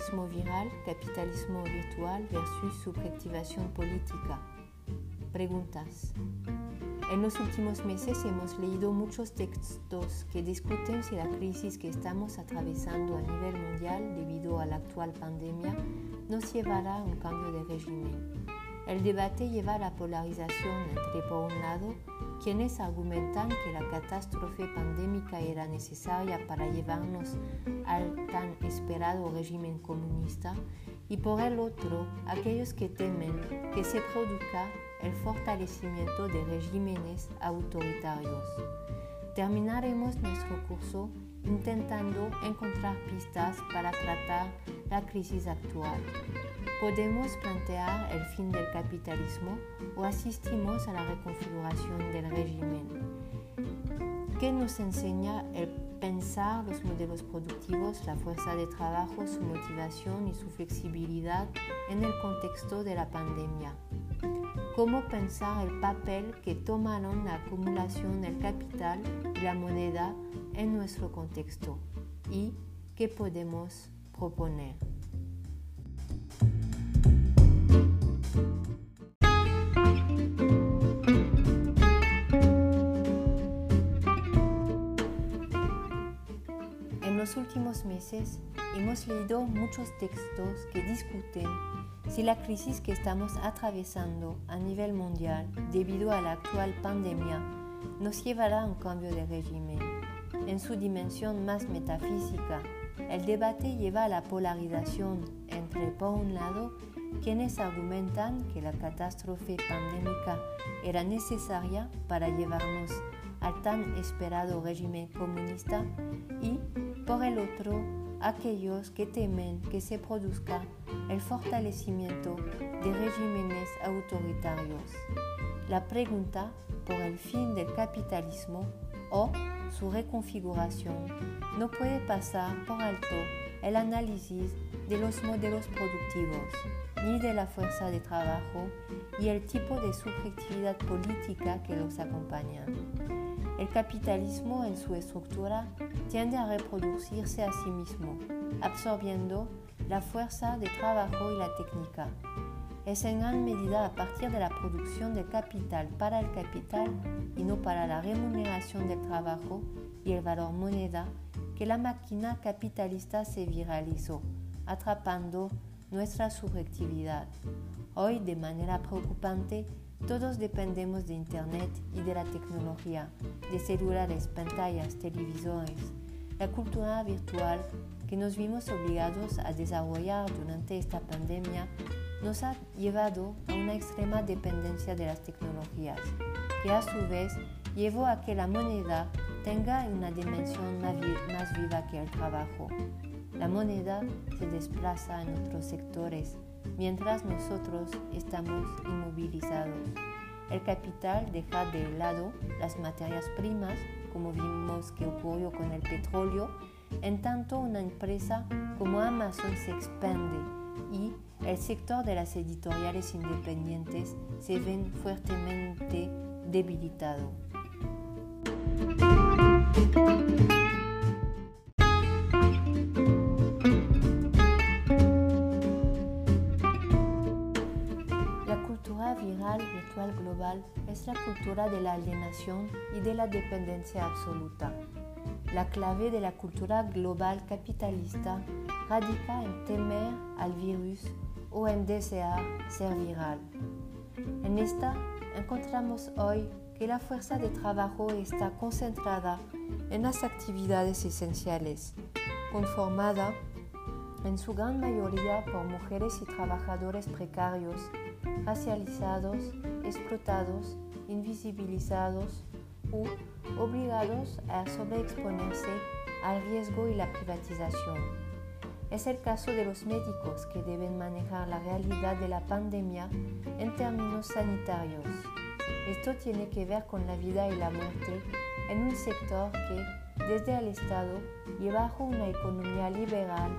capitalismo viral, capitalismo virtual versus subjetivación política. Preguntas. En los últimos meses hemos leído muchos textos que discuten si la crisis que estamos atravesando a nivel mundial debido a la actual pandemia nos llevará a un cambio de régimen. El debate lleva a la polarización entre, por un lado, quienes argumentan que la catástrofe pandémica era necesaria para llevarnos al tan esperado régimen comunista y por el otro, aquellos que temen que se produzca el fortalecimiento de regímenes autoritarios. Terminaremos nuestro curso intentando encontrar pistas para tratar la crisis actual. Podemos plantear el fin del capitalismo o asistimos a la reconfiguración del régimen. ¿Qué nos enseña el pensar los modelos productivos, la fuerza de trabajo, su motivación y su flexibilidad en el contexto de la pandemia? ¿Cómo pensar el papel que tomaron la acumulación del capital y la moneda en nuestro contexto? ¿Y qué podemos proponer? Los últimos meses hemos leído muchos textos que discuten si la crisis que estamos atravesando a nivel mundial debido a la actual pandemia nos llevará a un cambio de régimen. En su dimensión más metafísica, el debate lleva a la polarización entre, por un lado, quienes argumentan que la catástrofe pandémica era necesaria para llevarnos al tan esperado régimen comunista y por el otro, aquellos que temen que se produzca el fortalecimiento de regímenes autoritarios. La pregunta por el fin del capitalismo o su reconfiguración no puede pasar por alto el análisis de los modelos productivos, ni de la fuerza de trabajo y el tipo de subjetividad política que los acompañan. El capitalismo en su estructura tiende a reproducirse a sí mismo, absorbiendo la fuerza de trabajo y la técnica. Es en gran medida a partir de la producción de capital para el capital y no para la remuneración del trabajo y el valor moneda que la máquina capitalista se viralizó, atrapando nuestra subjetividad. Hoy, de manera preocupante, todos dependemos de Internet y de la tecnología, de celulares, pantallas, televisores. La cultura virtual que nos vimos obligados a desarrollar durante esta pandemia nos ha llevado a una extrema dependencia de las tecnologías, que a su vez llevó a que la moneda tenga una dimensión más viva que el trabajo. La moneda se desplaza en otros sectores, mientras nosotros estamos inmovilizados. El capital deja de lado las materias primas, como vimos que ocurrió con el petróleo, en tanto una empresa como Amazon se expande y el sector de las editoriales independientes se ven fuertemente debilitado. Global es la cultura de la alienación y de la dependencia absoluta. La clave de la cultura global capitalista radica en temer al virus o en desear ser viral. En esta encontramos hoy que la fuerza de trabajo está concentrada en las actividades esenciales, conformada en su gran mayoría por mujeres y trabajadores precarios racializados, explotados, invisibilizados u obligados a sobreexponerse al riesgo y la privatización. Es el caso de los médicos que deben manejar la realidad de la pandemia en términos sanitarios. Esto tiene que ver con la vida y la muerte en un sector que, desde el Estado y bajo una economía liberal,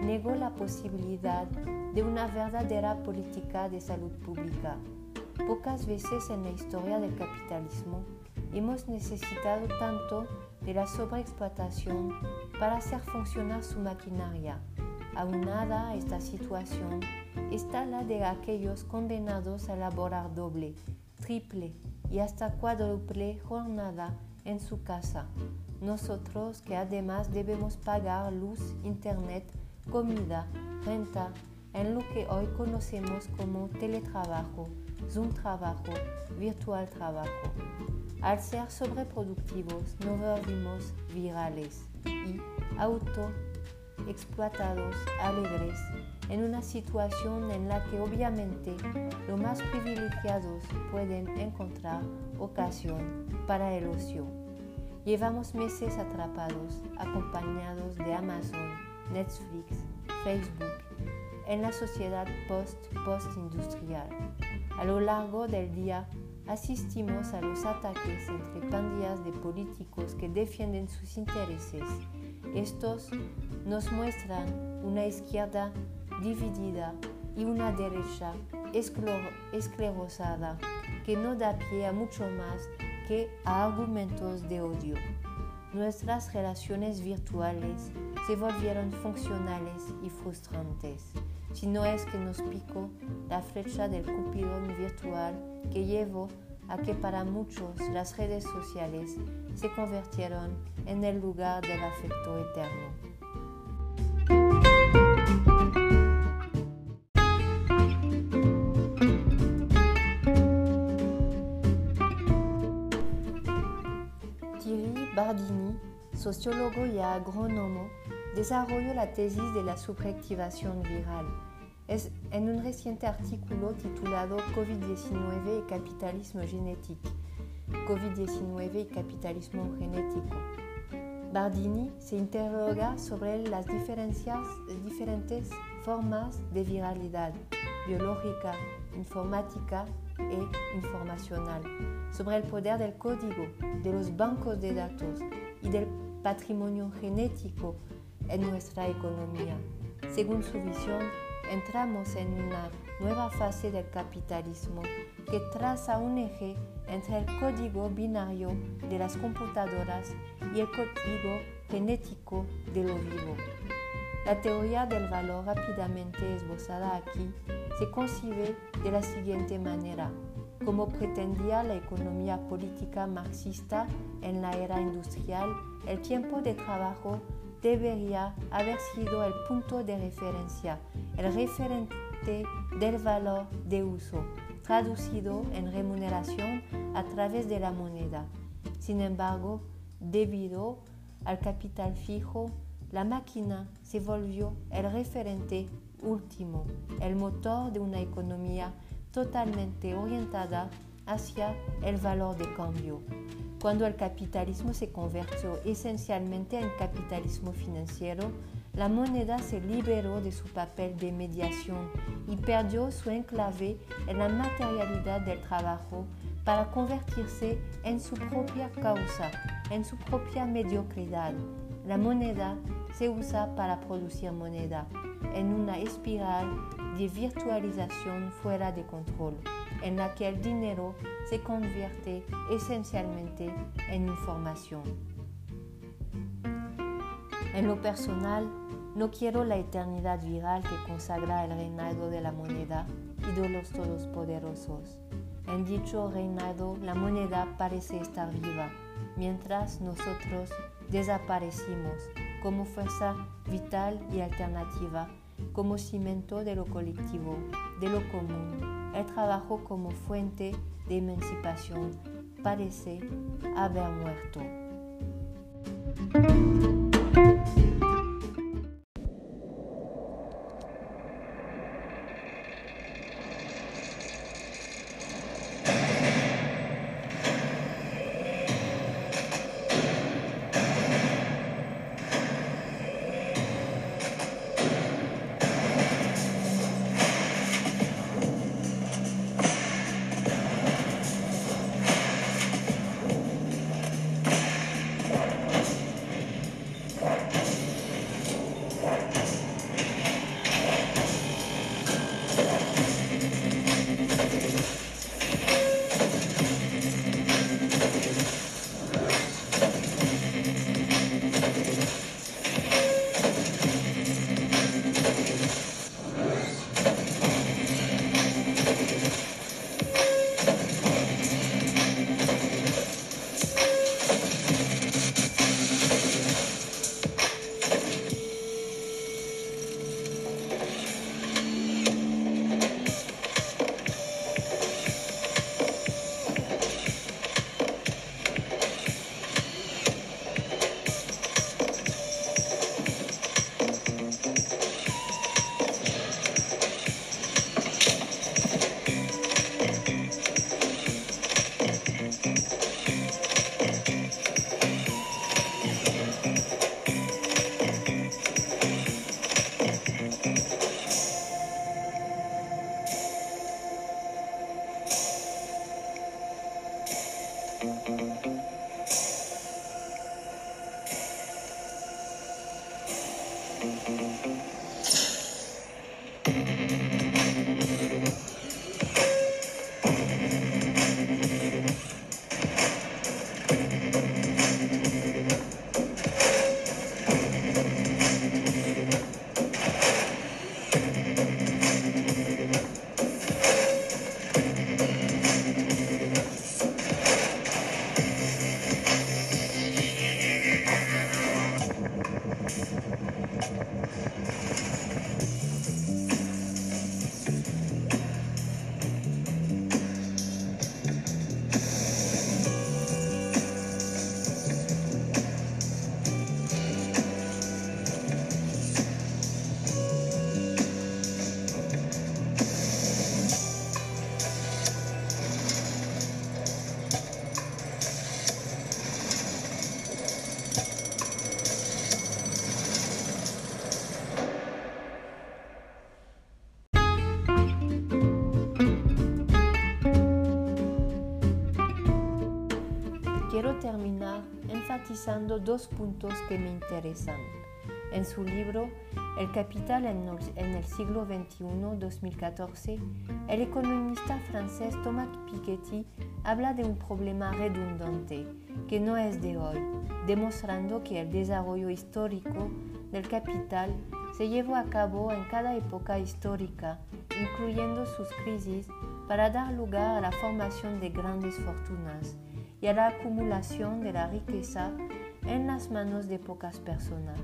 negó la posibilidad de una verdadera política de salud pública. Pocas veces en la historia del capitalismo hemos necesitado tanto de la sobreexplotación para hacer funcionar su maquinaria. Aunada a esta situación está la de aquellos condenados a laborar doble, triple y hasta cuádruple jornada en su casa. Nosotros que además debemos pagar luz, internet, comida, renta, en lo que hoy conocemos como teletrabajo, Zoom trabajo, virtual trabajo. Al ser sobreproductivos nos volvimos virales y auto explotados, alegres, en una situación en la que obviamente los más privilegiados pueden encontrar ocasión para el ocio. Llevamos meses atrapados, acompañados de Amazon, Netflix, Facebook, en la sociedad post-postindustrial. A lo largo del día asistimos a los ataques entre pandillas de políticos que defienden sus intereses. Estos nos muestran una izquierda dividida y una derecha esclerosada que no da pie a mucho más que a argumentos de odio. Nuestras relaciones virtuales se volvieron funcionales y frustrantes, si no es que nos picó la flecha del cupidón virtual que llevó a que para muchos las redes sociales se convirtieron en el lugar del afecto eterno. Bardini, sociólogo y agrónomo, desarrolló la tesis de la subreactivación viral. Es en un reciente artículo titulado COVID-19 y capitalismo genético. COVID-19 y capitalismo genético. Bardini se interroga sobre las diferentes formas de viralidad biológica, informática e informacional, sobre el poder del código, de los bancos de datos y del patrimonio genético en nuestra economía. Según su visión, entramos en una nueva fase del capitalismo que traza un eje entre el código binario de las computadoras y el código genético de lo vivo. La teoría del valor rápidamente esbozada aquí se concibe de la siguiente manera. Como pretendía la economía política marxista en la era industrial, el tiempo de trabajo debería haber sido el punto de referencia, el referente del valor de uso, traducido en remuneración a través de la moneda. Sin embargo, debido al capital fijo, la máquina se volvió el referente último, el motor de una economía totalmente orientada hacia el valor de cambio. Cuando el capitalismo se convirtió esencialmente en capitalismo financiero, la moneda se liberó de su papel de mediación y perdió su enclave en la materialidad del trabajo para convertirse en su propia causa, en su propia mediocridad. La moneda se usa para producir moneda, en una espiral de virtualización fuera de control, en la que el dinero se convierte esencialmente en información. En lo personal, no quiero la eternidad viral que consagra el reinado de la moneda y de los todopoderosos. En dicho reinado, la moneda parece estar viva, mientras nosotros desaparecimos como fuerza vital y alternativa, como cimiento de lo colectivo, de lo común. El trabajo como fuente de emancipación parece haber muerto. Quiero terminar enfatizando dos puntos que me interesan. En su libro El capital en el siglo XXI, 2014, el economista francés Thomas Piketty habla de un problema redundante que no es de hoy, demostrando que el desarrollo histórico del capital se llevó a cabo en cada época histórica, incluyendo sus crisis, para dar lugar a la formación de grandes fortunas y a la acumulación de la riqueza en las manos de pocas personas.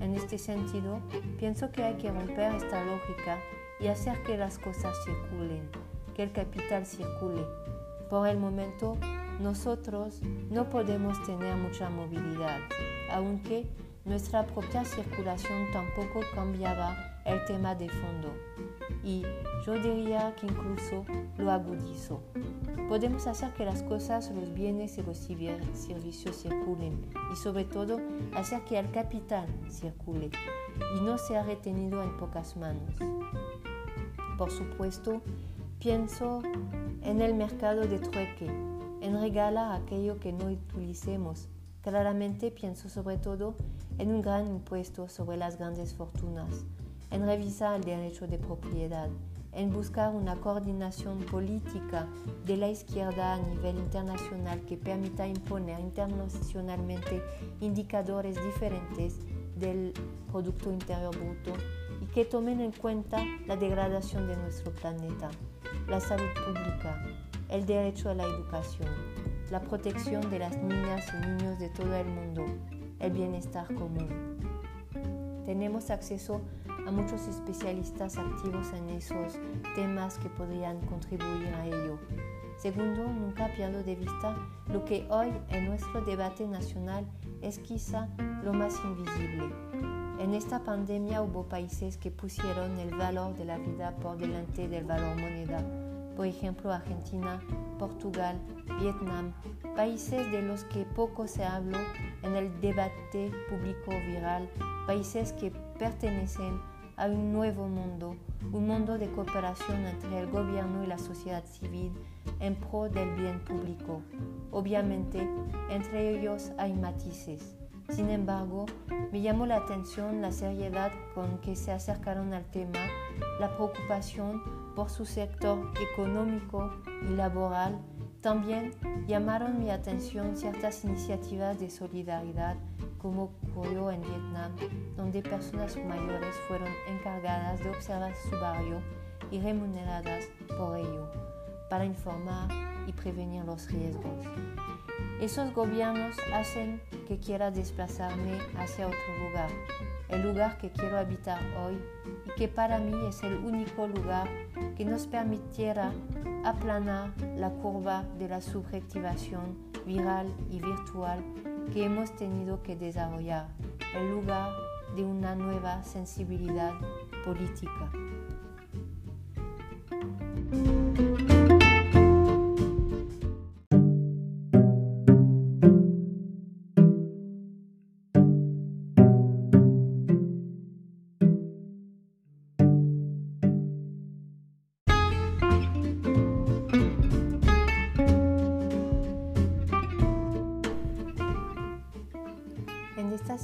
En este sentido, pienso que hay que romper esta lógica y hacer que las cosas circulen, que el capital circule. Por el momento, nosotros no podemos tener mucha movilidad, aunque nuestra propia circulación tampoco cambiaba el tema de fondo y yo diría que incluso lo agudizó. Podemos hacer que las cosas, los bienes y los servicios circulen y sobre todo hacer que el capital circule y no sea retenido en pocas manos. Por supuesto, pienso en el mercado de trueque, en regalar aquello que no utilicemos. Claramente pienso sobre todo en un gran impuesto sobre las grandes fortunas, en revisar el derecho de propiedad, en buscar una coordinación política de la izquierda a nivel internacional que permita imponer internacionalmente indicadores diferentes del Producto Interior Bruto y que tomen en cuenta la degradación de nuestro planeta, la salud pública, el derecho a la educación, la protección de las niñas y niños de todo el mundo, el bienestar común. Tenemos acceso a muchos especialistas activos en esos temas que podrían contribuir a ello. Segundo, nunca pierdo de vista lo que hoy en nuestro debate nacional es quizá lo más invisible. En esta pandemia hubo países que pusieron el valor de la vida por delante del valor moneda. Por ejemplo, Argentina, Portugal, Vietnam, países de los que poco se habló en el debate público viral, países que pertenecen a un nuevo mundo, un mundo de cooperación entre el gobierno y la sociedad civil en pro del bien público. Obviamente, entre ellos hay matices. Sin embargo, me llamó la atención la seriedad con que se acercaron al tema, la preocupación por su sector económico y laboral. También llamaron mi atención ciertas iniciativas de solidaridad como ocurrió en Vietnam, donde personas mayores fueron encargadas de observar su barrio y remuneradas por ello, para informar y prevenir los riesgos. Esos gobiernos hacen que quiera desplazarme hacia otro lugar, el lugar que quiero habitar hoy y que para mí es el único lugar que nos permitiera aplanar la curva de la subjetivación viral y virtual que hemos tenido que desarrollar, el lugar de una nueva sensibilidad política.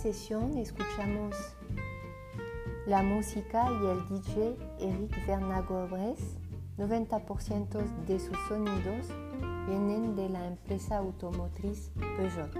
Sesión escuchamos la música y el DJ Eric Vernagobres. 90% de sus sonidos vienen de la empresa automotriz Peugeot.